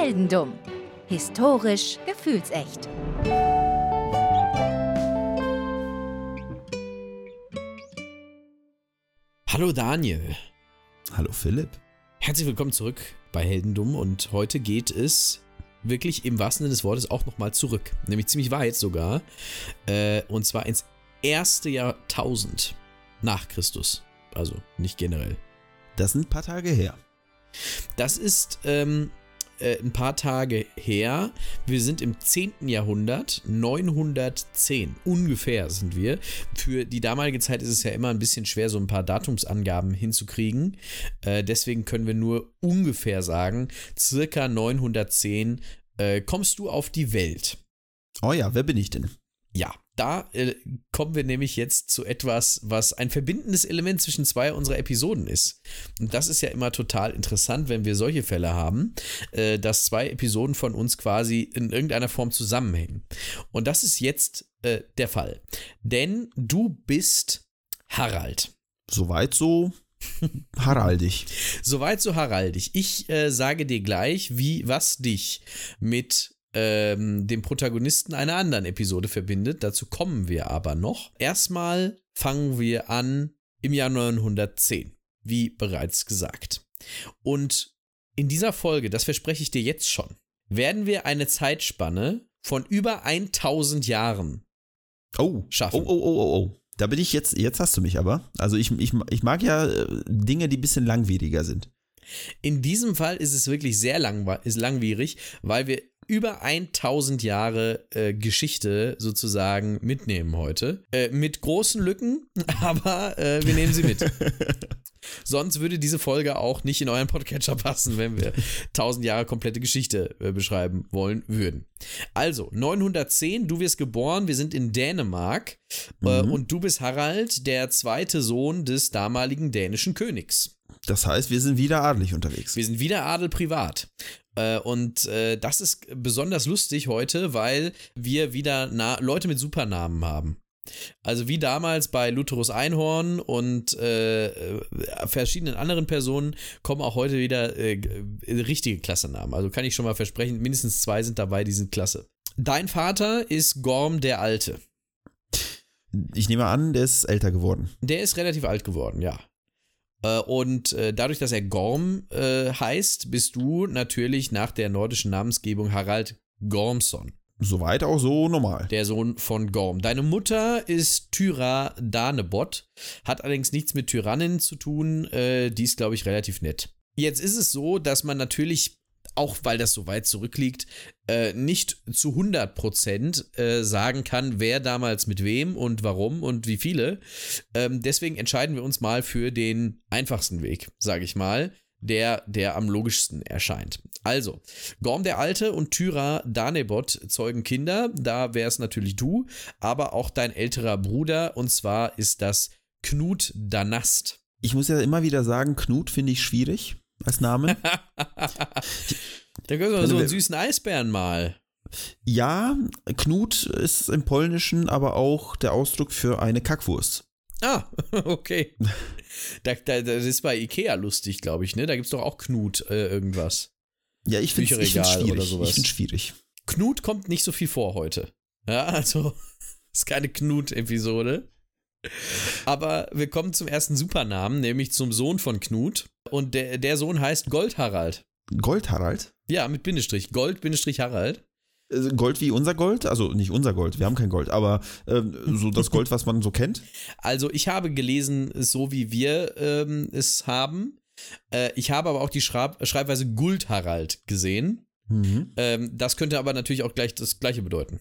Heldendumm. Historisch gefühlsecht. Hallo Daniel. Hallo Philipp. Herzlich willkommen zurück bei Heldendumm und heute geht es wirklich im wahrsten Sinne des Wortes auch nochmal zurück. Nämlich ziemlich weit sogar. Äh, und zwar ins erste Jahrtausend nach Christus. Also nicht generell. Das sind ein paar Tage her. Das ist ähm, äh, ein paar Tage her. Wir sind im 10. Jahrhundert, 910 ungefähr sind wir. Für die damalige Zeit ist es ja immer ein bisschen schwer, so ein paar Datumsangaben hinzukriegen. Äh, deswegen können wir nur ungefähr sagen, circa 910 äh, kommst du auf die Welt. Oh ja, wer bin ich denn? Ja, da äh, kommen wir nämlich jetzt zu etwas, was ein verbindendes Element zwischen zwei unserer Episoden ist. Und das ist ja immer total interessant, wenn wir solche Fälle haben, äh, dass zwei Episoden von uns quasi in irgendeiner Form zusammenhängen. Und das ist jetzt äh, der Fall. Denn du bist Harald. Soweit so haraldig. Soweit so haraldig. Ich äh, sage dir gleich, wie was dich mit ähm, dem Protagonisten einer anderen Episode verbindet. Dazu kommen wir aber noch. Erstmal fangen wir an im Jahr 910, wie bereits gesagt. Und in dieser Folge, das verspreche ich dir jetzt schon, werden wir eine Zeitspanne von über 1000 Jahren oh. schaffen. Oh, oh, oh, oh, oh. Da bin ich jetzt, jetzt hast du mich aber. Also ich, ich, ich mag ja äh, Dinge, die ein bisschen langwieriger sind. In diesem Fall ist es wirklich sehr langw ist langwierig, weil wir über 1000 Jahre äh, Geschichte sozusagen mitnehmen heute. Äh, mit großen Lücken, aber äh, wir nehmen sie mit. Sonst würde diese Folge auch nicht in euren Podcatcher passen, wenn wir 1000 Jahre komplette Geschichte äh, beschreiben wollen würden. Also, 910, du wirst geboren, wir sind in Dänemark äh, Mhm. und du bist Harald, der zweite Sohn des damaligen dänischen Königs. Das heißt, wir sind wieder adelig unterwegs. Wir sind wieder Adel privat. Äh, und äh, das ist besonders lustig heute, weil wir wieder Na Leute mit Supernamen haben. Also wie damals bei Lutherus Einhorn und äh, äh, verschiedenen anderen Personen kommen auch heute wieder äh, richtige Klassenamen. Also kann ich schon mal versprechen, mindestens zwei sind dabei, die sind klasse. Dein Vater ist Gorm der Alte. Ich nehme an, der ist älter geworden. Der ist relativ alt geworden, ja. Äh, Und äh, dadurch, dass er Gorm äh, heißt, bist du natürlich nach der nordischen Namensgebung Harald Gormson, Soweit auch so normal. der Sohn von Gorm. Deine Mutter ist Tyra Danebot, hat allerdings nichts mit Tyrannin zu tun, die ist, glaube ich, relativ nett. Jetzt ist es so, dass man natürlich, auch weil das so weit zurückliegt, äh, nicht zu 100% äh, sagen kann, wer damals mit wem und warum und wie viele. Ähm, deswegen entscheiden wir uns mal für den einfachsten Weg, sage ich mal, der, der am logischsten erscheint. Also, Gorm der Alte und Tyra Danebot zeugen Kinder, da wäre es natürlich du, aber auch dein älterer Bruder, und zwar ist das Knut Danast. Ich muss ja immer wieder sagen, Knut finde ich schwierig als Name. Da können wir so einen süßen Eisbären mal. ja, Knut ist im Polnischen aber auch der Ausdruck für eine Kackwurst. Ah, okay. Da, da, das ist bei Ikea lustig, glaube ich, ne? Da gibt es doch auch Knut äh, irgendwas. Ja, ich finde es schwierig. Ich finde schwierig. Knut kommt nicht so viel vor heute. Ja, also ist keine Knut-Episode. Aber wir kommen zum ersten Supernamen, nämlich zum Sohn von Knut. Und der, der Sohn heißt Gold-Harald. Gold-Harald? Ja, mit Bindestrich. Gold-Harald. Äh, Gold wie unser Gold? Also nicht unser Gold, wir haben kein Gold, aber ähm, so das Gold, was man so kennt. Also ich habe gelesen, so wie wir ähm, es haben. Äh, ich habe aber auch die Schreib Schreibweise Guld-Harald gesehen. Mhm. Ähm, das könnte aber natürlich auch gleich das gleiche bedeuten.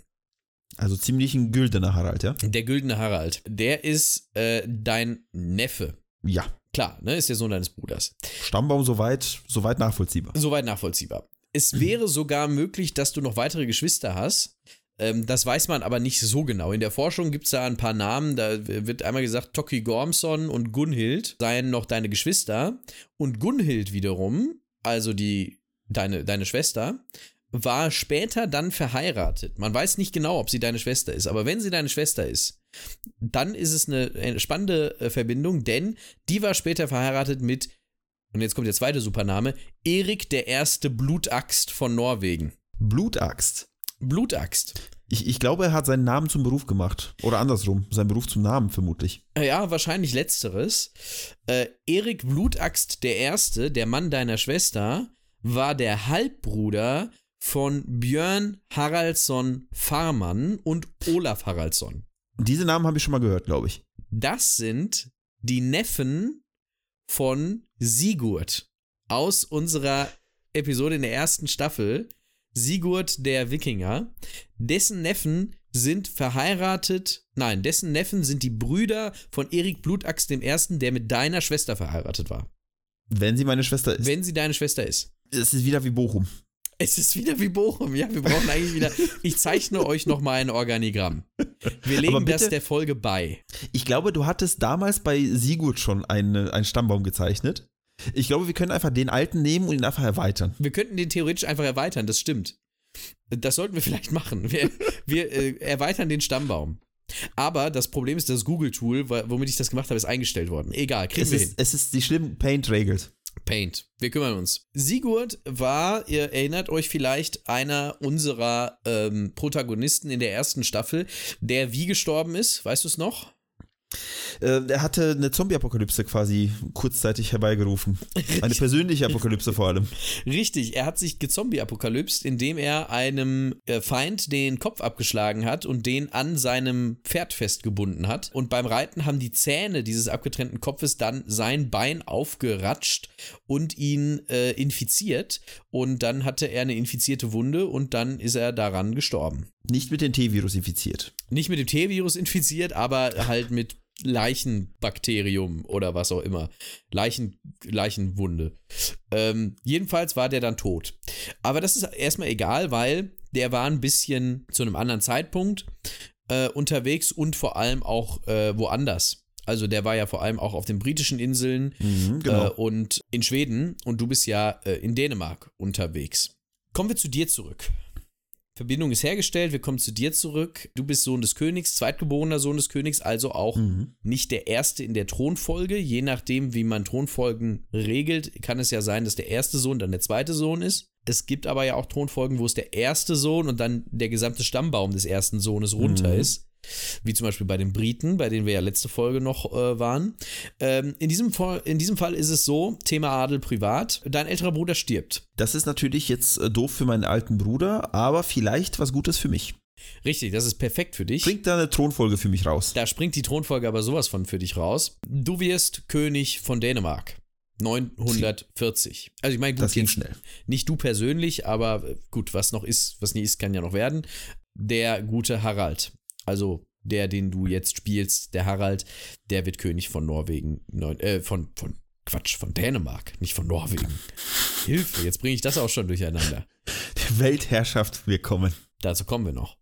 Also ziemlich ein güldener Harald, ja? Der güldene Harald, der ist äh, dein Neffe. Ja. Klar, ne, ist der Sohn deines Bruders. Stammbaum soweit, soweit nachvollziehbar. Soweit nachvollziehbar. Es wäre sogar möglich, dass du noch weitere Geschwister hast. Ähm, das weiß man aber nicht so genau. In der Forschung gibt es da ein paar Namen. Da wird einmal gesagt, Toki Gormson und Gunhild seien noch deine Geschwister. Und Gunhild wiederum, also die, deine, deine Schwester, war später dann verheiratet. Man weiß nicht genau, ob sie deine Schwester ist, aber wenn sie deine Schwester ist, dann ist es eine, eine spannende äh, Verbindung, denn die war später verheiratet mit und jetzt kommt der zweite Supername, Erik der erste Blutaxt von Norwegen. Blutaxt. Blutaxt. Ich, ich glaube, er hat seinen Namen zum Beruf gemacht. Oder andersrum, seinen Beruf zum Namen vermutlich. Äh, Ja, wahrscheinlich letzteres. Äh, Erik Blutaxt der Erste, der Mann deiner Schwester, war der Halbbruder von Björn Haraldsson Farmann und Olaf Haraldsson. Diese Namen habe ich schon mal gehört, glaube ich. Das sind die Neffen von Sigurd aus unserer Episode in der ersten Staffel. Sigurd der Wikinger. Dessen Neffen sind verheiratet. Nein, dessen Neffen sind die Brüder von Erik Blutaxt dem Ersten, der mit deiner Schwester verheiratet war. Wenn sie meine Schwester ist. Wenn sie deine Schwester ist. es ist wieder wie Bochum. Es ist wieder wie Bochum. Ja, wir brauchen eigentlich wieder. Ich zeichne euch nochmal ein Organigramm. Wir legen bitte- das der Folge bei. Ich glaube, du hattest damals bei Sigurd schon eine, einen Stammbaum gezeichnet. Ich glaube, wir können einfach den alten nehmen und ihn einfach erweitern. Wir könnten den theoretisch einfach erweitern, das stimmt. Das sollten wir vielleicht machen. Wir, wir äh, erweitern den Stammbaum. Aber das Problem ist, das Google-Tool, womit ich das gemacht habe, ist eingestellt worden. Egal, kriegen Es wir ist, hin. es ist die schlimm Paint regelt. Paint. Wir kümmern uns. Sigurd war, ihr erinnert euch vielleicht, einer unserer ähm, Protagonisten in der ersten Staffel, der wie gestorben ist. Weißt du es noch? Äh, er hatte eine Zombie-Apokalypse quasi kurzzeitig herbeigerufen. Eine persönliche Apokalypse vor allem. Richtig, er hat sich gezombie-apokalypst, indem er einem äh, Feind den Kopf abgeschlagen hat und den an seinem Pferd festgebunden hat. Und beim Reiten haben die Zähne dieses abgetrennten Kopfes dann sein Bein aufgeratscht und ihn äh, infiziert. Und dann hatte er eine infizierte Wunde und dann ist er daran gestorben. Nicht mit dem T-Virus infiziert. Nicht mit dem T-Virus infiziert, aber halt mit Leichenbakterium oder was auch immer. Leichen, Leichenwunde. Ähm, jedenfalls war der dann tot. Aber das ist erstmal egal, weil der war ein bisschen zu einem anderen Zeitpunkt äh, unterwegs und vor allem auch äh, woanders. Also der war ja vor allem auch auf den britischen Inseln Mhm, genau. äh, und in Schweden und du bist ja äh, in Dänemark unterwegs. Kommen wir zu dir zurück. Verbindung ist hergestellt, wir kommen zu dir zurück. Du bist Sohn des Königs, zweitgeborener Sohn des Königs, also auch Mhm. nicht der Erste in der Thronfolge. Je nachdem, wie man Thronfolgen regelt, kann es ja sein, dass der erste Sohn dann der zweite Sohn ist. Es gibt aber ja auch Thronfolgen, wo es der erste Sohn und dann der gesamte Stammbaum des ersten Sohnes runter Mhm. ist. Wie zum Beispiel bei den Briten, bei denen wir ja letzte Folge noch äh, waren. Ähm, in, diesem Fall, in diesem Fall ist es so: Thema Adel privat. Dein älterer Bruder stirbt. Das ist natürlich jetzt äh, doof für meinen alten Bruder, aber vielleicht was Gutes für mich. Richtig, das ist perfekt für dich. Bringt da eine Thronfolge für mich raus. Da springt die Thronfolge aber sowas von für dich raus. Du wirst König von Dänemark. 940. Also ich meine, gut, Das ging schnell. nicht du persönlich, aber äh, gut, was noch ist, was nie ist, kann ja noch werden. Der gute Harald. Also der, den du jetzt spielst, der Harald, der wird König von Norwegen. Neun, äh, von, von, Quatsch, von Dänemark, nicht von Norwegen. Hilfe, jetzt bringe ich das auch schon durcheinander. Weltherrschaft, wir kommen. Dazu kommen wir noch.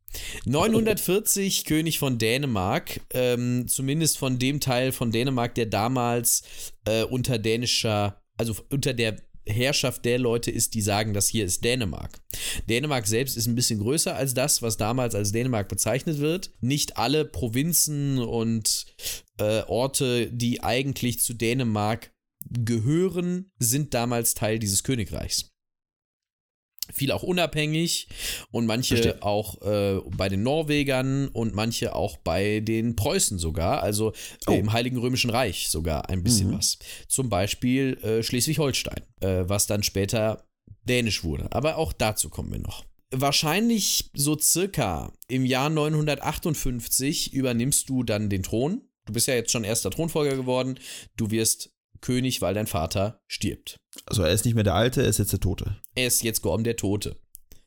940 König von Dänemark, ähm, zumindest von dem Teil von Dänemark, der damals äh, unter dänischer, also unter der Herrschaft der Leute ist, die sagen, das hier ist Dänemark. Dänemark selbst ist ein bisschen größer als das, was damals als Dänemark bezeichnet wird. Nicht alle Provinzen und äh, Orte, die eigentlich zu Dänemark gehören, sind damals Teil dieses Königreichs. Viel auch unabhängig und manche Verstehe. auch äh, bei den Norwegern und manche auch bei den Preußen sogar, also Oh. im Heiligen Römischen Reich sogar ein bisschen Mhm. was. Zum Beispiel äh, Schleswig-Holstein, äh, was dann später dänisch wurde. Aber auch dazu kommen wir noch. Wahrscheinlich so circa im Jahr 958 übernimmst du dann den Thron. Du bist ja jetzt schon erster Thronfolger geworden. Du wirst König, weil dein Vater stirbt. Also er ist nicht mehr der Alte, er ist jetzt der Tote. Er ist jetzt Gorm der Tote.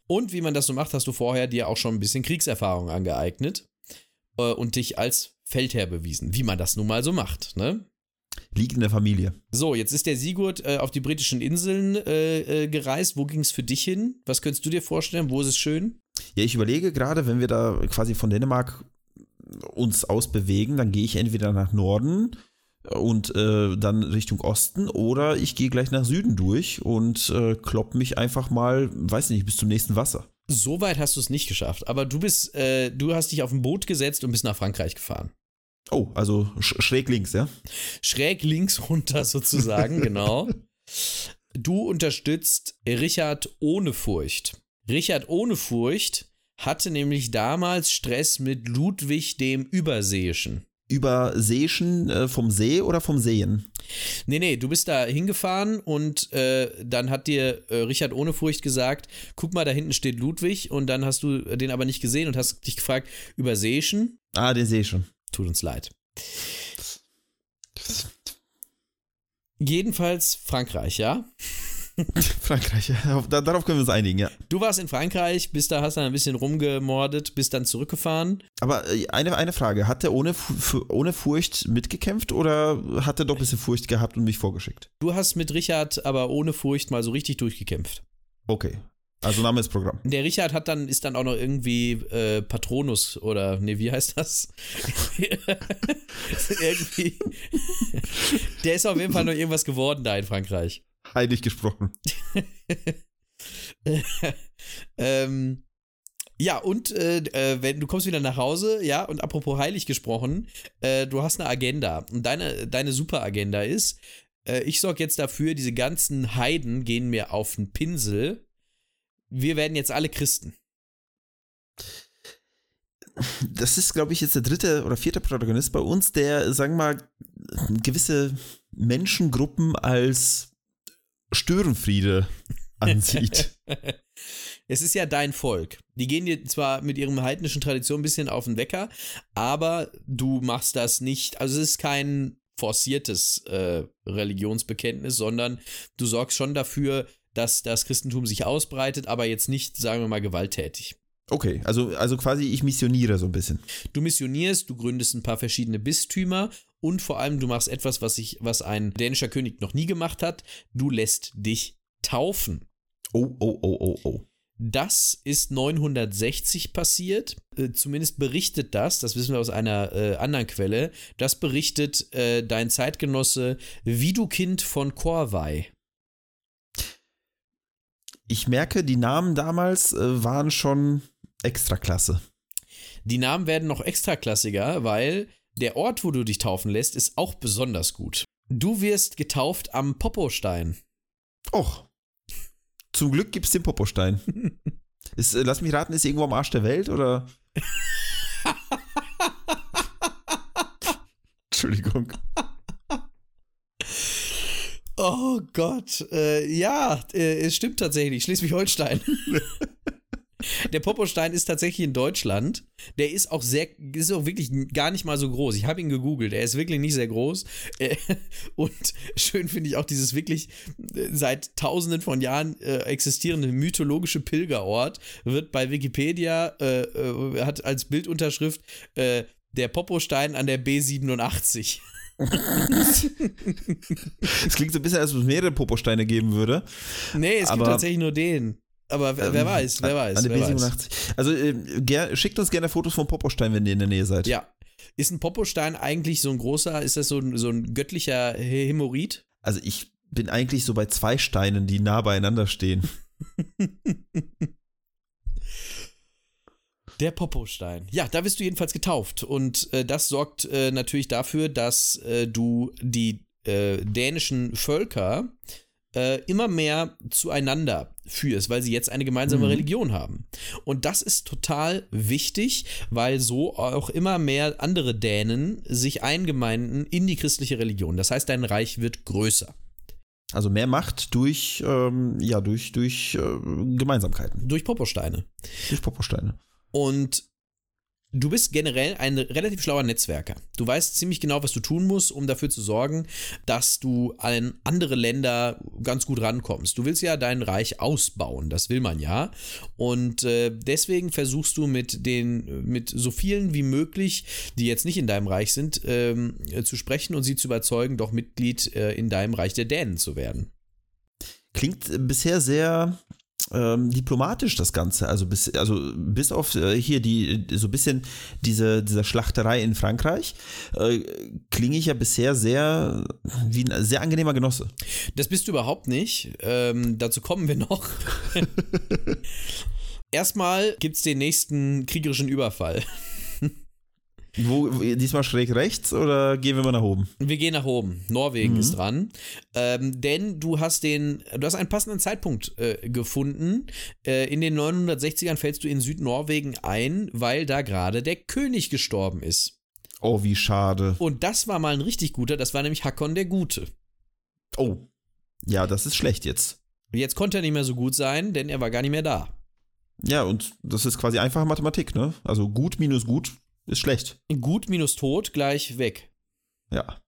Und wie man das so macht, hast du vorher dir auch schon ein bisschen Kriegserfahrung angeeignet äh, und dich als Feldherr bewiesen, wie man das nun mal so macht, ne? Liegt in der Familie. So, jetzt ist der Sigurd äh, auf die britischen Inseln äh, äh, gereist. Wo ging es für dich hin? Was könntest du dir vorstellen? Wo ist es schön? Ja, ich überlege gerade, wenn wir da quasi von Dänemark uns ausbewegen, dann gehe ich entweder nach Norden und äh, dann Richtung Osten oder ich gehe gleich nach Süden durch und äh, klopp mich einfach mal, weiß nicht, bis zum nächsten Wasser. So weit hast du es nicht geschafft, aber du bist, äh, du hast dich auf ein Boot gesetzt und bist nach Frankreich gefahren. Oh, also sch schräg links, ja? Schräg links runter sozusagen, genau. Du unterstützt Richard ohne Furcht. Richard ohne Furcht hatte nämlich damals Stress mit Ludwig dem Überseeischen. Überseeischen äh, vom See oder vom Seen? Nee, nee, du bist da hingefahren und äh, dann hat dir äh, Richard ohne Furcht gesagt, guck mal, da hinten steht Ludwig und dann hast du den aber nicht gesehen und hast dich gefragt, Überseeischen? Ah, den schon. Tut uns leid. Jedenfalls Frankreich, ja? Frankreich, ja. Da- darauf können wir uns einigen, ja. Du warst in Frankreich, bist da, hast dann ein bisschen rumgemordet, bist dann zurückgefahren. Aber äh, eine, eine Frage, hat der ohne, ohne Furcht mitgekämpft oder hat er doch ein bisschen Furcht gehabt und mich vorgeschickt? Du hast mit Richard aber ohne Furcht mal so richtig durchgekämpft. Okay, also Name ist Programm. Der Richard hat dann, ist dann auch noch irgendwie äh, Patronus oder, nee, wie heißt das? irgendwie. Der ist auf jeden Fall noch irgendwas geworden da in Frankreich. Heilig gesprochen. ähm, ja, und äh, äh, wenn du kommst wieder nach Hause, ja, und apropos heilig gesprochen, äh, du hast eine Agenda. Und deine, deine Superagenda ist, äh, ich sorge jetzt dafür, diese ganzen Heiden gehen mir auf den Pinsel. Wir werden jetzt alle Christen. Das ist, glaube ich, jetzt der dritte oder vierte Protagonist bei uns, der, sagen wir mal, gewisse Menschengruppen als Störenfriede ansieht. es ist ja dein Volk. Die gehen dir zwar mit ihrem heidnischen Tradition ein bisschen auf den Wecker, aber du machst das nicht, also es ist kein forciertes äh, Religionsbekenntnis, sondern du sorgst schon dafür, dass das Christentum sich ausbreitet, aber jetzt nicht, sagen wir mal, gewalttätig. Okay, also, also quasi ich missioniere so ein bisschen. Du missionierst, du gründest ein paar verschiedene Bistümer und vor allem du machst etwas, was, ich, was ein dänischer König noch nie gemacht hat. Du lässt dich taufen. Oh, oh, oh, oh, oh. Das ist 960 passiert. Äh, zumindest berichtet das, das wissen wir aus einer äh, anderen Quelle, das berichtet äh, dein Zeitgenosse Widukind von Korvey. Ich merke, die Namen damals äh, waren schon extra klasse. Die Namen werden noch extraklassiger, weil der Ort, wo du dich taufen lässt, ist auch besonders gut. Du wirst getauft am Popostein. Och. Zum Glück gibt's den Popostein. ist, äh, lass mich raten, ist irgendwo am Arsch der Welt oder? Entschuldigung. Oh Gott, äh, ja, äh, es stimmt tatsächlich. Schleswig-Holstein. Der Popostein ist tatsächlich in Deutschland. Der ist auch sehr, ist auch wirklich gar nicht mal so groß. Ich habe ihn gegoogelt. Er ist wirklich nicht sehr groß. Äh, Und schön finde ich auch dieses wirklich äh, seit Tausenden von Jahren äh, existierende mythologische Pilgerort wird bei Wikipedia äh, hat als Bildunterschrift äh, der Popostein an der B87. Es klingt so ein bisschen, als ob es mehrere Poposteine geben würde. Nee, es gibt Aber- tatsächlich nur den. Aber wer, wer Ähm, weiß, wer weiß. An der wer weiß. B87. Also äh, ger schickt uns gerne Fotos vom Popostein, wenn ihr in der Nähe seid. Ja. Ist ein Popostein eigentlich so ein großer, ist das so ein, so ein göttlicher Hämorid? Also ich bin eigentlich so bei zwei Steinen, die nah beieinander stehen. Der Popostein. Ja, da wirst du jedenfalls getauft. Und äh, das sorgt äh, natürlich dafür, dass äh, du die äh, dänischen Völker äh, immer mehr zueinander führst, weil sie jetzt eine gemeinsame Mhm. Religion haben. Und das ist total wichtig, weil so auch immer mehr andere Dänen sich eingemeinden in die christliche Religion. Das heißt, dein Reich wird größer. Also mehr Macht durch, ähm, ja, durch, durch äh, Gemeinsamkeiten, Durch Poposteine. durch Poposteine. Und du bist generell ein relativ schlauer Netzwerker. Du weißt ziemlich genau, was du tun musst, um dafür zu sorgen, dass du an andere Länder ganz gut rankommst. Du willst ja dein Reich ausbauen, das will man ja. Und äh, deswegen versuchst du mit den, mit so vielen wie möglich, die jetzt nicht in deinem Reich sind, ähm, äh, zu sprechen und sie zu überzeugen, doch Mitglied äh, in deinem Reich der Dänen zu werden. Klingt bisher sehr ähm, diplomatisch das Ganze. Also bis, also bis auf äh, hier die so ein bisschen diese, diese Schlachterei in Frankreich äh, klinge ich ja bisher sehr wie ein sehr angenehmer Genosse. Das bist du überhaupt nicht. Ähm, dazu kommen wir noch. Erstmal gibt es den nächsten kriegerischen Überfall. Wo, diesmal schräg rechts oder gehen wir mal nach oben? Wir gehen nach oben. Norwegen mhm. ist dran. Ähm, denn du hast den, du hast einen passenden Zeitpunkt äh, gefunden. Äh, in den 960ern fällst du in Südnorwegen ein, weil da gerade der König gestorben ist. Oh, wie schade. Und das war mal ein richtig guter, das war nämlich Hakon der Gute. Oh. Ja, das ist schlecht jetzt. Jetzt konnte er nicht mehr so gut sein, denn er war gar nicht mehr da. Ja, und das ist quasi einfache Mathematik, ne? Also gut minus gut ist schlecht. Gut minus tot gleich weg. Ja.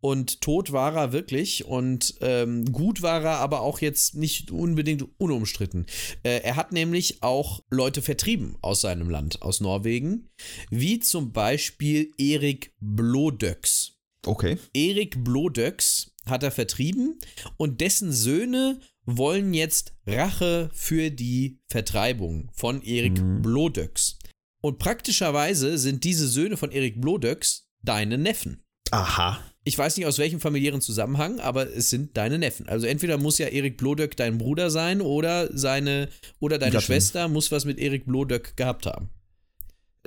Und tot war er wirklich und ähm, gut war er aber auch jetzt nicht unbedingt unumstritten. Äh, er hat nämlich auch Leute vertrieben aus seinem Land, aus Norwegen, wie zum Beispiel Erik Blodöks. Okay. Erik Blodöks hat er vertrieben und dessen Söhne wollen jetzt Rache für die Vertreibung von Erik mhm. Blodöks. Und praktischerweise sind diese Söhne von Erik Blodöks deine Neffen. Aha. Ich weiß nicht aus welchem familiären Zusammenhang, aber es sind deine Neffen. Also entweder muss ja Erik Blodöck dein Bruder sein oder seine oder deine Schwester muss was mit Erik Blodöck gehabt haben.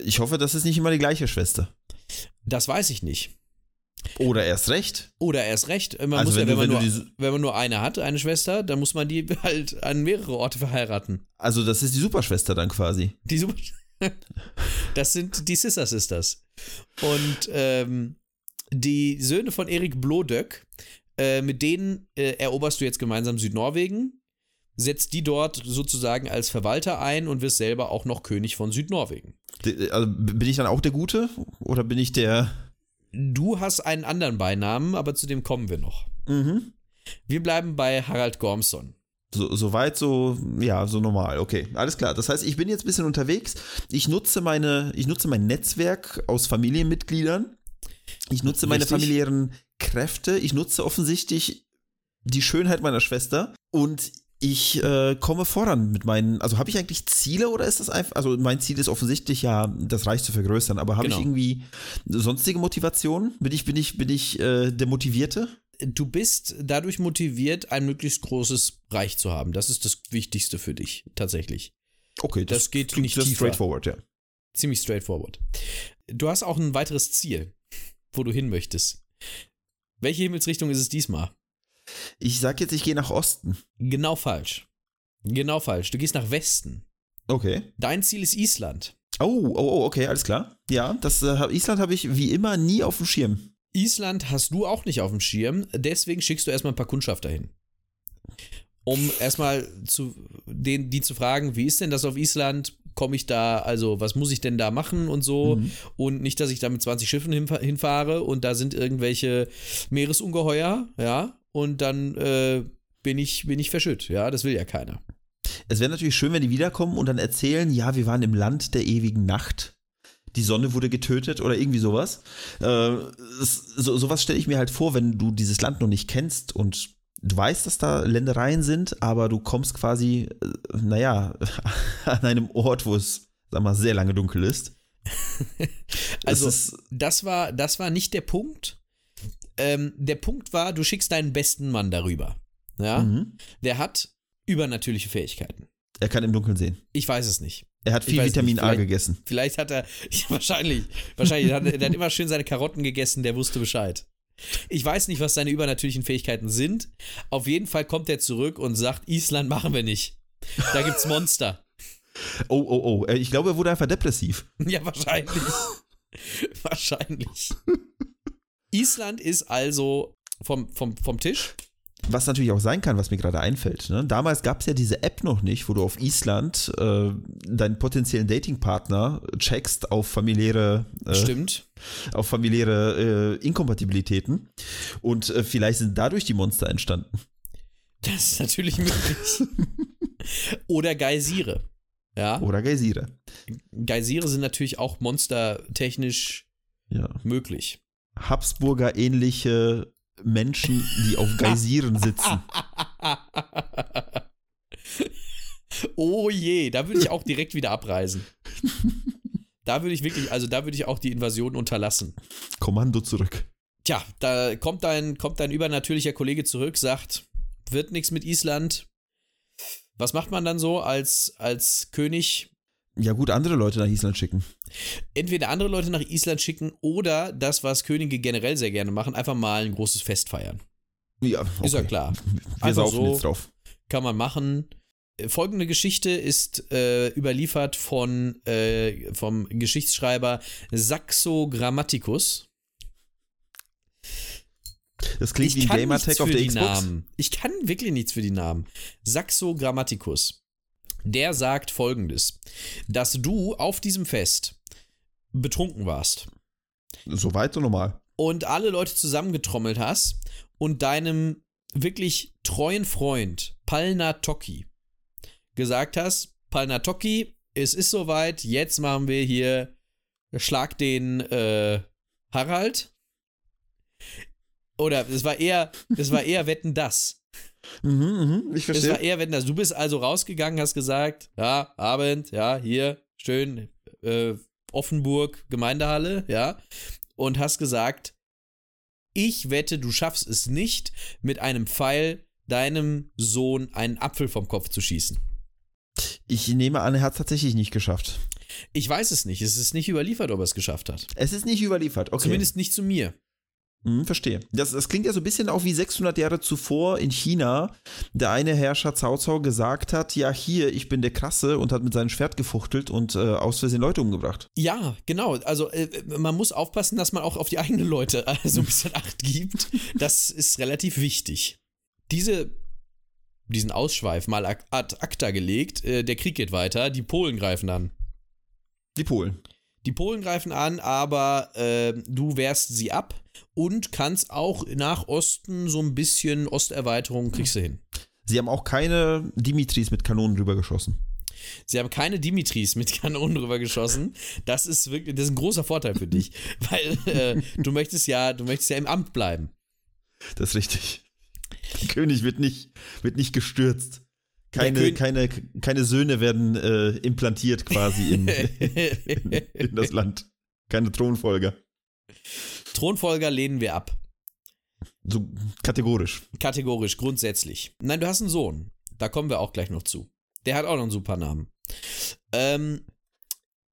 Ich hoffe, das ist nicht immer die gleiche Schwester. Das weiß ich nicht. Oder erst recht. Oder erst recht. Man also muss wenn, ja, wenn, du, man nur, wenn man nur eine hat, eine Schwester, dann muss man die halt an mehrere Orte verheiraten. Also das ist die Superschwester dann quasi. Die Super Das sind die Sister Sisters. Und ähm, die Söhne von Erik Blodöck, äh, mit denen äh, eroberst du jetzt gemeinsam Südnorwegen, setzt die dort sozusagen als Verwalter ein und wirst selber auch noch König von Südnorwegen. Also bin ich dann auch der Gute oder bin ich der Du hast einen anderen Beinamen, aber zu dem kommen wir noch. Mhm. Wir bleiben bei Harald Gormson. So, so weit, so, ja, so normal. Okay, alles klar. Das heißt, ich bin jetzt ein bisschen unterwegs. Ich nutze meine, ich nutze mein Netzwerk aus Familienmitgliedern. Ich nutze meine Richtig. familiären Kräfte. Ich nutze offensichtlich die Schönheit meiner Schwester. Und ich äh, komme voran mit meinen, also habe ich eigentlich Ziele oder ist das einfach, also mein Ziel ist offensichtlich ja, das Reich zu vergrößern, aber habe genau. ich irgendwie sonstige Motivationen? Bin ich, bin ich, bin ich äh, der Motivierte? Du bist dadurch motiviert, ein möglichst großes Reich zu haben. Das ist das Wichtigste für dich, tatsächlich. Okay, das, das geht nicht tiefer. straightforward, ja. Ziemlich straightforward. Du hast auch ein weiteres Ziel, wo du hin möchtest. Welche Himmelsrichtung ist es diesmal? Ich sag jetzt, ich gehe nach Osten. Genau falsch. Genau falsch. Du gehst nach Westen. Okay. Dein Ziel ist Island. Oh, oh, oh, okay, alles klar. Ja, das äh, Island habe ich wie immer nie auf dem Schirm. Island hast du auch nicht auf dem Schirm, deswegen schickst du erstmal ein paar Kundschafter hin. Um erstmal zu den, die zu fragen, wie ist denn das auf Island? Komme ich da, also was muss ich denn da machen und so? Mhm. Und nicht, dass ich da mit 20 Schiffen hinfahre und da sind irgendwelche Meeresungeheuer, ja, und dann äh, bin, ich, bin ich verschütt. Ja, das will ja keiner. Es wäre natürlich schön, wenn die wiederkommen und dann erzählen, ja, wir waren im Land der ewigen Nacht. Die Sonne wurde getötet oder irgendwie sowas. Äh, so, sowas stelle ich mir halt vor, wenn du dieses Land noch nicht kennst und du weißt, dass da Ländereien sind, aber du kommst quasi, äh, naja, an einem Ort, wo es, sag mal, sehr lange dunkel ist. also, das war, das war nicht der Punkt ähm, der Punkt war, du schickst deinen besten Mann darüber. Ja. Mhm. Der hat übernatürliche Fähigkeiten. Er kann im Dunkeln sehen. Ich weiß es nicht. Er hat viel Vitamin A gegessen. Vielleicht hat er, wahrscheinlich, wahrscheinlich, hat, er hat immer schön seine Karotten gegessen, der wusste Bescheid. Ich weiß nicht, was seine übernatürlichen Fähigkeiten sind. Auf jeden Fall kommt er zurück und sagt, Island machen wir nicht. Da gibt's Monster. Oh, oh, oh. Ich glaube, er wurde einfach depressiv. Ja, wahrscheinlich. wahrscheinlich. Island ist also vom, vom, vom Tisch. Was natürlich auch sein kann, was mir gerade einfällt. Ne? Damals gab es ja diese App noch nicht, wo du auf Island äh, deinen potenziellen Datingpartner checkst auf familiäre, äh, Stimmt. auf familiäre äh, Inkompatibilitäten. Und äh, vielleicht sind dadurch die Monster entstanden. Das ist natürlich möglich. Oder Geysire. Ja. Oder Geysire. Geysire sind natürlich auch monstertechnisch ja. möglich. Habsburger ähnliche Menschen, die auf Geysiren sitzen. oh je, da würde ich auch direkt wieder abreisen. Da würde ich wirklich, also da würde ich auch die Invasion unterlassen. Kommando zurück. Tja, da kommt dein, kommt dein übernatürlicher Kollege zurück, sagt, wird nichts mit Island. Was macht man dann so als, als König? Ja, gut, andere Leute nach Island schicken. Entweder andere Leute nach Island schicken oder das, was Könige generell sehr gerne machen, einfach mal ein großes Fest feiern. Ja, okay. Ist ja klar. Wir Einfach saufen so. jetzt drauf. Kann man machen. Äh, Folgende Geschichte ist äh, überliefert von, äh, vom Geschichtsschreiber Saxo Grammaticus. Das klingt wie ein Gamertag auf der die Xbox. Namen. Ich kann wirklich nichts für die Namen. Saxo Grammaticus. Der sagt folgendes: Dass du auf diesem Fest betrunken warst So weit so normal. und alle Leute zusammengetrommelt hast und deinem wirklich treuen Freund Palnatoki gesagt hast, Palnatoki, es ist soweit, jetzt machen wir hier Schlag den äh, Harald. Oder es war eher, es war eher Wetten das. Mhm, mhm, ich Es war verstehe. eher Wetten das. Du bist also rausgegangen, hast gesagt, ja, Abend, ja, hier, schön, äh, Offenburg, Gemeindehalle, ja, und hast gesagt, ich wette, du schaffst es nicht, mit einem Pfeil deinem Sohn einen Apfel vom Kopf zu schießen. Ich nehme an, er hat es tatsächlich nicht geschafft. Ich weiß es nicht. Es ist nicht überliefert, ob er es geschafft hat. Es ist nicht überliefert, okay. Zumindest nicht zu mir. Hm, verstehe. Das, das klingt ja so ein bisschen auch wie 600 Jahre zuvor in China, der eine Herrscher Cao Cao gesagt hat, ja hier, ich bin der Krasse und hat mit seinem Schwert gefuchtelt und äh, aus Versehen Leute umgebracht. Ja, genau. Also äh, man muss aufpassen, dass man auch auf die eigenen Leute äh, so ein bisschen Acht gibt. Das ist relativ wichtig. Diese, diesen Ausschweif mal ad ad acta gelegt. Äh, der Krieg geht weiter. Die Polen greifen an. Die Polen. Die Polen greifen an, aber äh, du wehrst sie ab und kannst auch nach Osten so ein bisschen Osterweiterung kriegst du hin. Sie haben auch keine Dimitris mit Kanonen drüber geschossen. Sie haben keine Dimitris mit Kanonen drüber geschossen. Das ist wirklich, das ist ein großer Vorteil für dich, weil äh, du möchtest ja, du möchtest ja im Amt bleiben. Das ist richtig. Der König wird nicht, wird nicht gestürzt. Keine, keine, keine Söhne werden äh, implantiert quasi in, in, in das Land. Keine Thronfolger. Thronfolger lehnen wir ab. So kategorisch. Kategorisch, grundsätzlich. Nein, du hast einen Sohn. Da kommen wir auch gleich noch zu. Der hat auch noch einen super Namen. Ähm,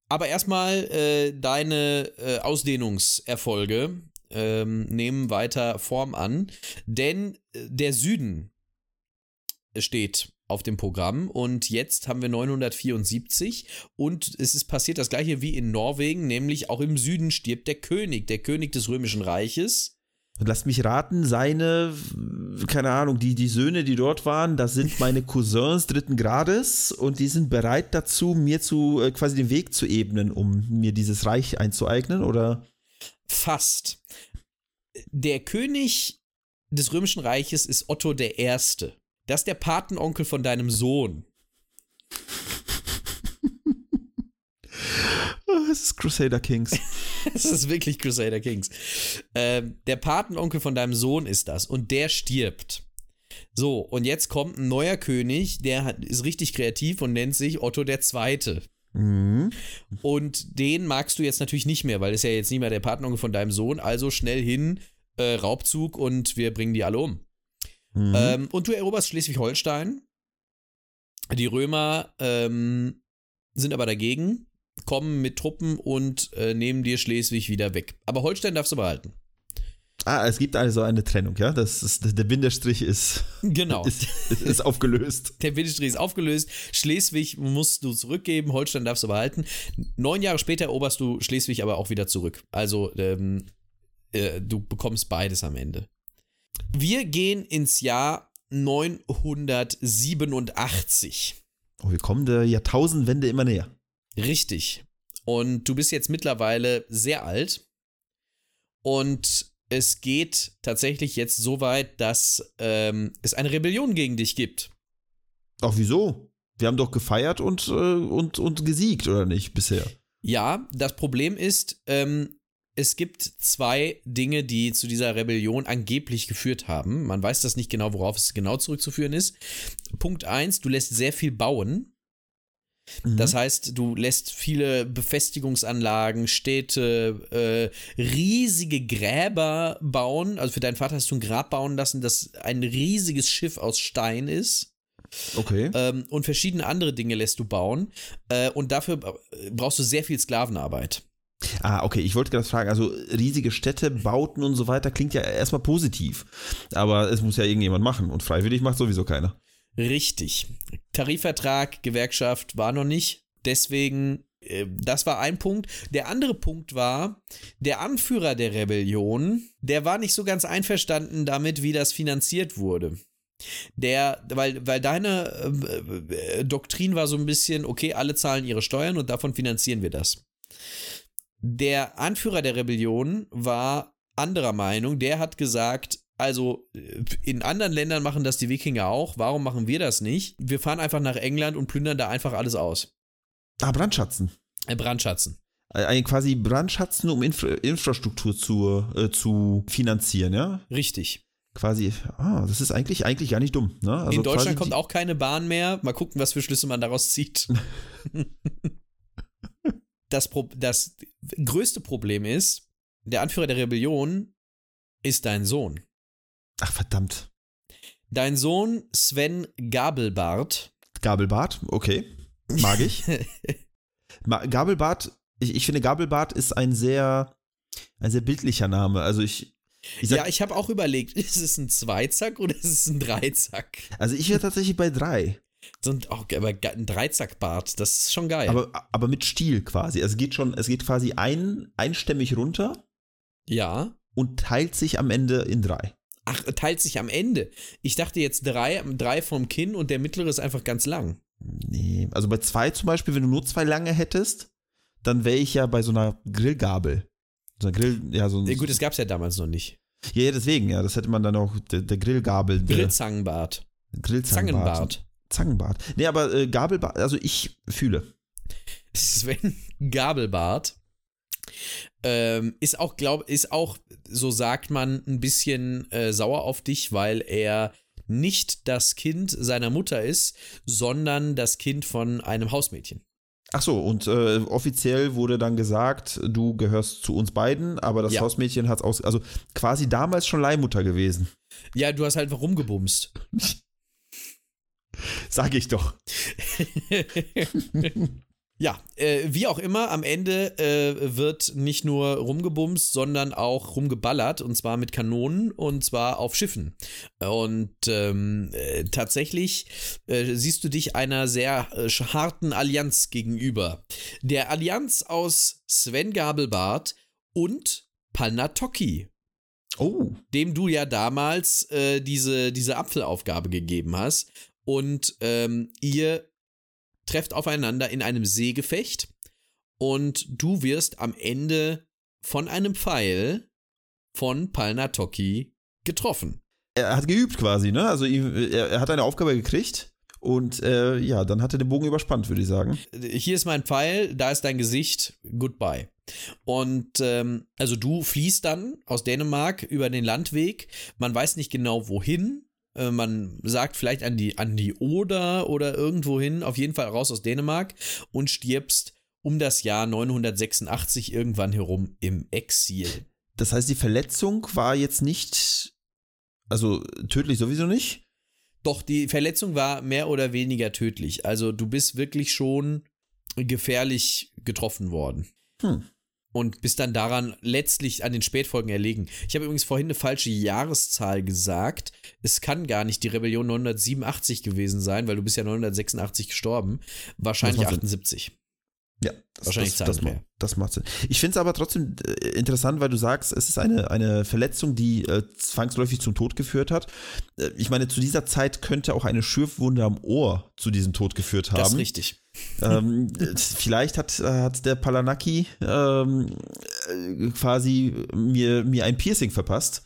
aber erstmal äh, deine äh, Ausdehnungserfolge ähm, nehmen weiter Form an, denn äh, der Süden steht auf dem Programm und jetzt haben wir 974 und es ist passiert das gleiche wie in Norwegen, nämlich auch im Süden stirbt der König, der König des Römischen Reiches. Lasst mich raten, seine, keine Ahnung, die, die Söhne, die dort waren, das sind meine Cousins dritten Grades und die sind bereit dazu, mir zu äh, quasi den Weg zu ebnen, um mir dieses Reich einzueignen, oder? Fast. Der König des Römischen Reiches ist Otto der Erste. Das ist der Patenonkel von deinem Sohn. Ah, Es ist Crusader Kings. Das ist wirklich Crusader Kings. Ähm, der Patenonkel von deinem Sohn ist das und der stirbt. So, und jetzt kommt ein neuer König, der hat, ist richtig kreativ und nennt sich Otto der Zweite. Mhm. Und den magst du jetzt natürlich nicht mehr, weil das ist ja jetzt nicht mehr der Patenonkel von deinem Sohn. Also schnell hin, äh, Raubzug und wir bringen die alle um. Mhm. Ähm, und du eroberst Schleswig-Holstein. Die Römer ähm, sind aber dagegen, kommen mit Truppen und äh, nehmen dir Schleswig wieder weg. Aber Holstein darfst du behalten. Ah, es gibt also eine Trennung, ja? Das ist, der Bindestrich ist, Genau. ist, ist aufgelöst. Der Bindestrich ist aufgelöst. Schleswig musst du zurückgeben, Holstein darfst du behalten. Neun Jahre später eroberst du Schleswig aber auch wieder zurück. Also ähm, äh, du bekommst beides am Ende. Wir gehen ins Jahr 987. Oh, wir kommen der Jahrtausendwende immer näher. Richtig. Und du bist jetzt mittlerweile sehr alt. Und es geht tatsächlich jetzt so weit, dass ähm, es eine Rebellion gegen dich gibt. Ach, wieso? Wir haben doch gefeiert und, äh, und, und gesiegt, oder nicht, bisher? Ja, das Problem ist, ähm, es gibt zwei Dinge, die zu dieser Rebellion angeblich geführt haben. Man weiß das nicht genau, worauf es genau zurückzuführen ist. Punkt eins: du lässt sehr viel bauen. Mhm. Das heißt, du lässt viele Befestigungsanlagen, Städte, äh, riesige Gräber bauen. Also für deinen Vater hast du ein Grab bauen lassen, das ein riesiges Schiff aus Stein ist. Okay. Ähm, und verschiedene andere Dinge lässt du bauen. Äh, und dafür brauchst du sehr viel Sklavenarbeit. Ah, okay, ich wollte gerade fragen, also riesige Städte, Bauten und so weiter klingt ja erstmal positiv. Aber es muss ja irgendjemand machen und freiwillig macht sowieso keiner. Richtig. Tarifvertrag, Gewerkschaft war noch nicht. Deswegen, äh, das war ein Punkt. Der andere Punkt war, der Anführer der Rebellion, der war nicht so ganz einverstanden damit, wie das finanziert wurde. Der, weil, weil deine äh, äh, Doktrin war so ein bisschen, okay, alle zahlen ihre Steuern und davon finanzieren wir das. Der Anführer der Rebellion war anderer Meinung. Der hat gesagt, also äh, in anderen Ländern machen das die Wikinger auch. Warum machen wir das nicht? Wir fahren einfach nach England und plündern da einfach alles aus. Ah, Brandschatzen. Äh, Brandschatzen. Ein quasi Brandschatzen, um Infra Infrastruktur zu, äh, zu finanzieren, ja? Richtig. Quasi, ah, das ist eigentlich, eigentlich gar nicht dumm. Ne? Also in Deutschland kommt auch keine Bahn mehr. Mal gucken, was für Schlüsse man daraus zieht. das, Pro das größte Problem ist, der Anführer der Rebellion ist dein Sohn. Ach, verdammt. Dein Sohn Sven Gabelbart. Gabelbart, okay. Mag ich. Gabelbart, ich, ich finde, Gabelbart ist ein sehr, ein sehr bildlicher Name. Also ich. ich sag, ja, ich habe auch überlegt, ist es ein Zweizack oder ist es ein Dreizack? Also ich wäre tatsächlich bei drei. So ein, oh, aber ein Dreizackbart, das ist schon geil. Aber, aber mit Stiel quasi. Also es geht schon, es geht quasi ein, einstämmig runter. Ja. Und teilt sich am Ende in drei. Ach, teilt sich am Ende. Ich dachte jetzt drei, drei vom Kinn und der mittlere ist einfach ganz lang. Nee, also bei zwei zum Beispiel, wenn du nur zwei lange hättest, dann wäre ich ja bei so einer Grillgabel. So einer Grill, ja, so ja, gut, das gab es ja damals noch nicht. Ja, ja, deswegen, ja, das hätte man dann auch, der, der Grillgabel. Grillzangenbart. Grillzangenbart. Zangenbart. Nee, aber äh, Gabelbart, also ich fühle. Sven Gabelbart ähm, ist auch, glaub, ist auch, so sagt man, ein bisschen äh, sauer auf dich, weil er nicht das Kind seiner Mutter ist, sondern das Kind von einem Hausmädchen. Ach so, und äh, offiziell wurde dann gesagt, du gehörst zu uns beiden, aber das ja. Hausmädchen hat aus, also quasi damals schon Leihmutter gewesen. Ja, du hast halt rumgebumst. Sag ich doch. Ja, äh, wie auch immer, am Ende äh, wird nicht nur rumgebumst, sondern auch rumgeballert und zwar mit Kanonen und zwar auf Schiffen. Und ähm, äh, tatsächlich äh, siehst du dich einer sehr äh, harten Allianz gegenüber. Der Allianz aus Sven Gabelbart und Palnatoki. Oh. Dem du ja damals äh, diese, diese Apfelaufgabe gegeben hast. Und ähm, ihr trefft aufeinander in einem Seegefecht und du wirst am Ende von einem Pfeil von Palnatoki getroffen. Er hat geübt quasi, ne? Also er, hat eine Aufgabe gekriegt und äh, ja, dann hat er den Bogen überspannt, würde ich sagen. Hier ist mein Pfeil, da ist dein Gesicht, goodbye. Und ähm, also du fließt dann aus Dänemark über den Landweg, man weiß nicht genau wohin, äh, man sagt vielleicht an die, an die Oder oder irgendwo hin, auf jeden Fall raus aus Dänemark und stirbst um das Jahr 986 irgendwann herum im Exil. Das heißt, die Verletzung war jetzt nicht, also tödlich sowieso nicht? Doch, die Verletzung war mehr oder weniger tödlich. Also du bist wirklich schon gefährlich getroffen worden. Hm und bist dann daran letztlich an den Spätfolgen erlegen. Ich habe übrigens vorhin eine falsche Jahreszahl gesagt. Es kann gar nicht die Rebellion 987 gewesen sein, weil du bist ja 986 gestorben. Wahrscheinlich 78. Ja, das, Wahrscheinlich das, das, mehr. das macht Sinn. Ich finde es aber trotzdem äh, interessant, weil du sagst, es ist eine, eine Verletzung, die äh, zwangsläufig zum Tod geführt hat. Äh, ich meine, zu dieser Zeit könnte auch eine Schürfwunde am Ohr zu diesem Tod geführt haben. Das ist richtig. Ähm, vielleicht hat, hat der Palanaki ähm, äh, quasi mir, mir ein Piercing verpasst.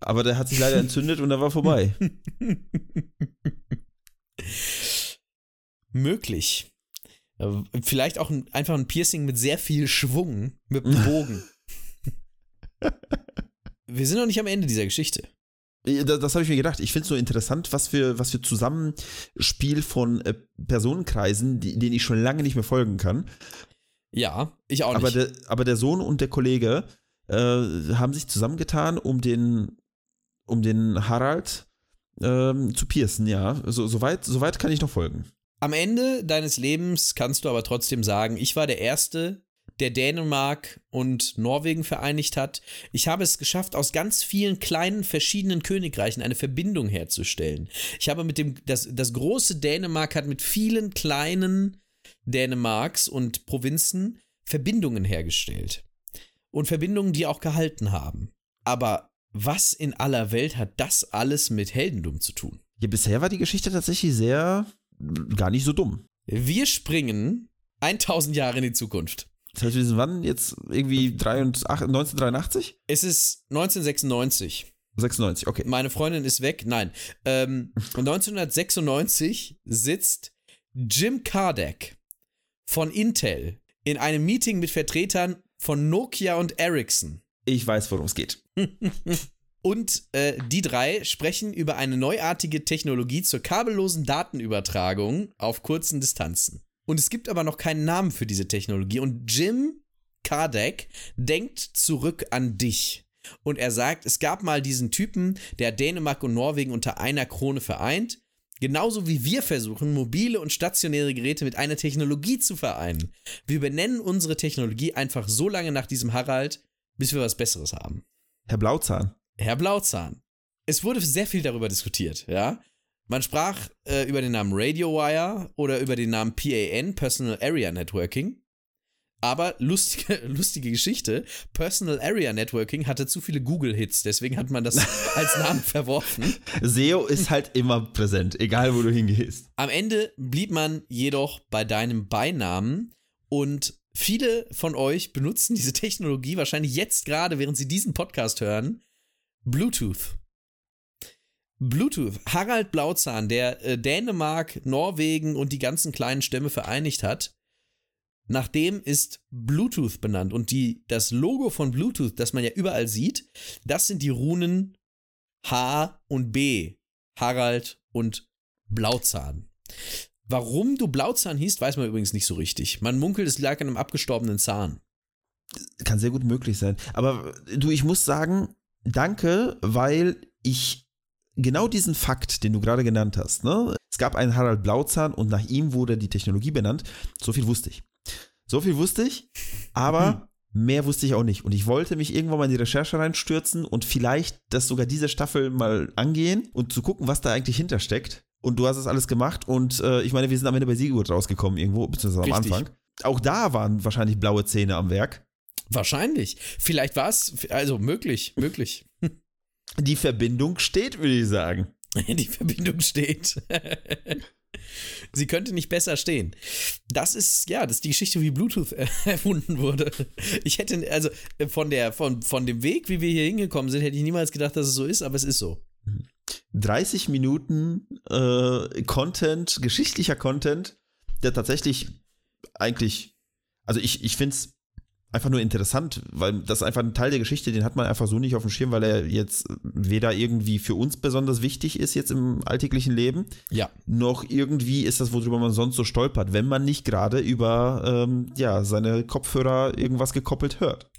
Aber der hat sich leider entzündet und er war vorbei. Möglich. Äh, vielleicht auch ein, einfach ein Piercing mit sehr viel Schwung, mit einem Bogen. Wir sind noch nicht am Ende dieser Geschichte. Das, das habe ich mir gedacht. Ich finde es so interessant, was für, was für Zusammenspiel von äh, Personenkreisen, die, denen ich schon lange nicht mehr folgen kann. Ja, ich auch nicht. Aber der, aber der Sohn und der Kollege äh, haben sich zusammengetan, um den, um den Harald ähm, zu piercen, ja. So, soweit, soweit kann ich noch folgen. Am Ende deines Lebens kannst du aber trotzdem sagen, ich war der Erste, der Dänemark und Norwegen vereinigt hat. Ich habe es geschafft, aus ganz vielen kleinen verschiedenen Königreichen eine Verbindung herzustellen. Ich habe mit dem, das, das große Dänemark hat mit vielen kleinen Dänemarks und Provinzen Verbindungen hergestellt. Und Verbindungen, die auch gehalten haben. Aber was in aller Welt hat das alles mit Heldendum zu tun? Ja, bisher war die Geschichte tatsächlich sehr gar nicht so dumm. Wir springen 1000 Jahre in die Zukunft. Das heißt, wir sind wann jetzt irgendwie 83, 1983? Es ist 1996. 96, okay. Meine Freundin ist weg. Nein. Ähm, 1996 sitzt Jim Kardec von Intel in einem Meeting mit Vertretern von Nokia und Ericsson. Ich weiß, worum es geht. Und äh, die drei sprechen über eine neuartige Technologie zur kabellosen Datenübertragung auf kurzen Distanzen. Und es gibt aber noch keinen Namen für diese Technologie. Und Jim Kardec denkt zurück an dich. Und er sagt, es gab mal diesen Typen, der Dänemark und Norwegen unter einer Krone vereint. Genauso wie wir versuchen, mobile und stationäre Geräte mit einer Technologie zu vereinen. Wir benennen unsere Technologie einfach so lange nach diesem Harald, bis wir was Besseres haben. Herr Blauzahn. Herr Blauzahn. Es wurde sehr viel darüber diskutiert, ja. Man sprach äh, über den Namen RadioWire oder über den Namen PAN, Personal Area Networking. Aber lustige, lustige Geschichte, Personal Area Networking hatte zu viele Google-Hits, deswegen hat man das als Namen verworfen. SEO ist halt immer präsent, egal wo du hingehst. Am Ende blieb man jedoch bei deinem Beinamen und viele von euch benutzen diese Technologie wahrscheinlich jetzt gerade, während sie diesen Podcast hören, Bluetooth. Bluetooth. Harald Blauzahn, der äh, Dänemark, Norwegen und die ganzen kleinen Stämme vereinigt hat, nach dem ist Bluetooth benannt. Und die, das Logo von Bluetooth, das man ja überall sieht, das sind die Runen H und B. Harald und Blauzahn. Warum du Blauzahn hieß, weiß man übrigens nicht so richtig. Man munkelt, es lag an einem abgestorbenen Zahn. Kann sehr gut möglich sein. Aber du, ich muss sagen, danke, weil ich genau diesen Fakt, den du gerade genannt hast, ne? Es gab einen Harald Blauzahn und nach ihm wurde die Technologie benannt. So viel wusste ich. So viel wusste ich, aber hm. mehr wusste ich auch nicht. Und ich wollte mich irgendwann mal in die Recherche reinstürzen und vielleicht das sogar diese Staffel mal angehen und zu gucken, was da eigentlich hintersteckt. Und du hast es alles gemacht und äh, ich meine, wir sind am Ende bei Siegut rausgekommen irgendwo, beziehungsweise am Richtig. Anfang. Auch da waren wahrscheinlich blaue Zähne am Werk. Wahrscheinlich. Vielleicht war es, also möglich, möglich. Die Verbindung steht, würde ich sagen. Die Verbindung steht. Sie könnte nicht besser stehen. Das ist, ja, das ist die Geschichte, wie Bluetooth erfunden wurde. Ich hätte, also von, der, von, von dem Weg, wie wir hier hingekommen sind, hätte ich niemals gedacht, dass es so ist, aber es ist so. 30 Minuten äh, Content, geschichtlicher Content, der tatsächlich eigentlich, also ich, ich finde es einfach nur interessant, weil das ist einfach ein Teil der Geschichte, den hat man einfach so nicht auf dem Schirm, weil er jetzt weder irgendwie für uns besonders wichtig ist jetzt im alltäglichen Leben, ja. noch irgendwie ist das, worüber man sonst so stolpert, wenn man nicht gerade über ähm, ja, seine Kopfhörer irgendwas gekoppelt hört.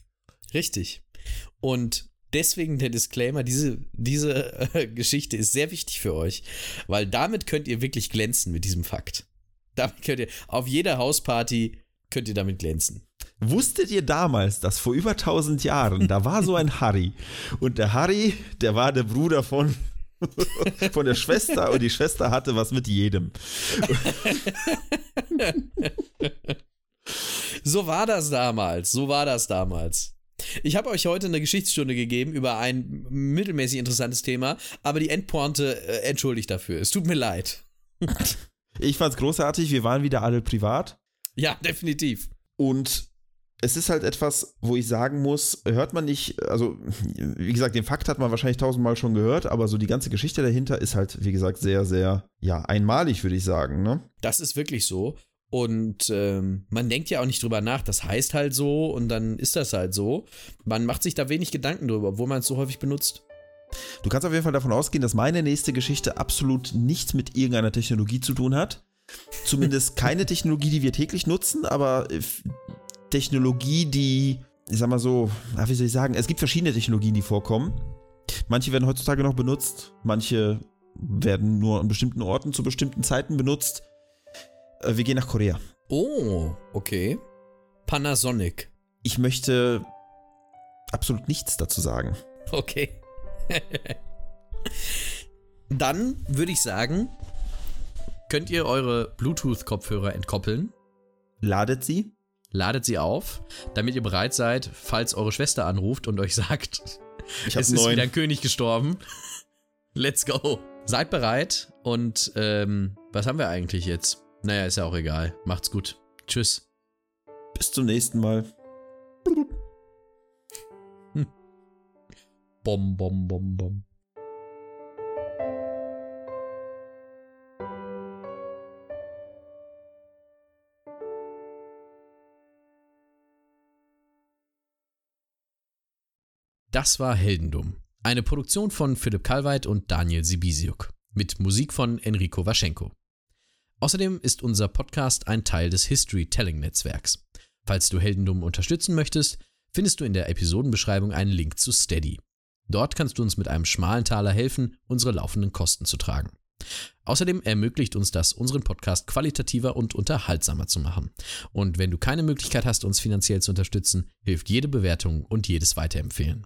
Richtig. Und deswegen der Disclaimer, diese, diese äh, Geschichte ist sehr wichtig für euch, weil damit könnt ihr wirklich glänzen mit diesem Fakt. Damit könnt ihr auf jeder Hausparty könnt ihr damit glänzen. Wusstet ihr damals, dass vor über 1000 Jahren, da war so ein Harry und der Harry, der war der Bruder von von der Schwester und die Schwester hatte was mit jedem. so war das damals, so war das damals. Ich habe euch heute eine Geschichtsstunde gegeben über ein mittelmäßig interessantes Thema, aber die Endpointe äh, entschuldigt dafür. Es tut mir leid. ich fand's großartig, wir waren wieder alle privat. Ja, definitiv. Und es ist halt etwas, wo ich sagen muss, hört man nicht, also wie gesagt, den Fakt hat man wahrscheinlich tausendmal schon gehört, aber so die ganze Geschichte dahinter ist halt, wie gesagt, sehr, sehr, ja, einmalig, würde ich sagen, ne? Das ist wirklich so. Und ähm, man denkt ja auch nicht drüber nach, das heißt halt so und dann ist das halt so. Man macht sich da wenig Gedanken drüber, obwohl man es so häufig benutzt. Du kannst auf jeden Fall davon ausgehen, dass meine nächste Geschichte absolut nichts mit irgendeiner Technologie zu tun hat. Zumindest keine Technologie, die wir täglich nutzen, aber äh, Technologie, die, ich sag mal so, wie soll ich sagen, es gibt verschiedene Technologien, die vorkommen. Manche werden heutzutage noch benutzt, manche werden nur an bestimmten Orten zu bestimmten Zeiten benutzt. Äh, wir gehen nach Korea. Oh, okay. Panasonic. Ich möchte absolut nichts dazu sagen. Okay. Dann würde ich sagen, könnt ihr eure Bluetooth-Kopfhörer entkoppeln, Ladet sie? ladet sie auf, damit ihr bereit seid, falls eure Schwester anruft und euch sagt, Ich es ist neun. wieder ein König gestorben. Let's go. Seid bereit und ähm, was haben wir eigentlich jetzt? Naja, ist ja auch egal. Macht's gut. Tschüss. Bis zum nächsten Mal. Bom, bom, bom, bom. Das war Heldendum, eine Produktion von Philipp Kalweit und Daniel Sibisiuk, mit Musik von Enrico Waschenko. Außerdem ist unser Podcast ein Teil des History Telling Netzwerks. Falls du Heldendum unterstützen möchtest, findest du in der Episodenbeschreibung einen Link zu Steady. Dort kannst du uns mit einem schmalen Taler helfen, unsere laufenden Kosten zu tragen. Außerdem ermöglicht uns das, unseren Podcast qualitativer und unterhaltsamer zu machen. Und wenn du keine Möglichkeit hast, uns finanziell zu unterstützen, hilft jede Bewertung und jedes Weiterempfehlen.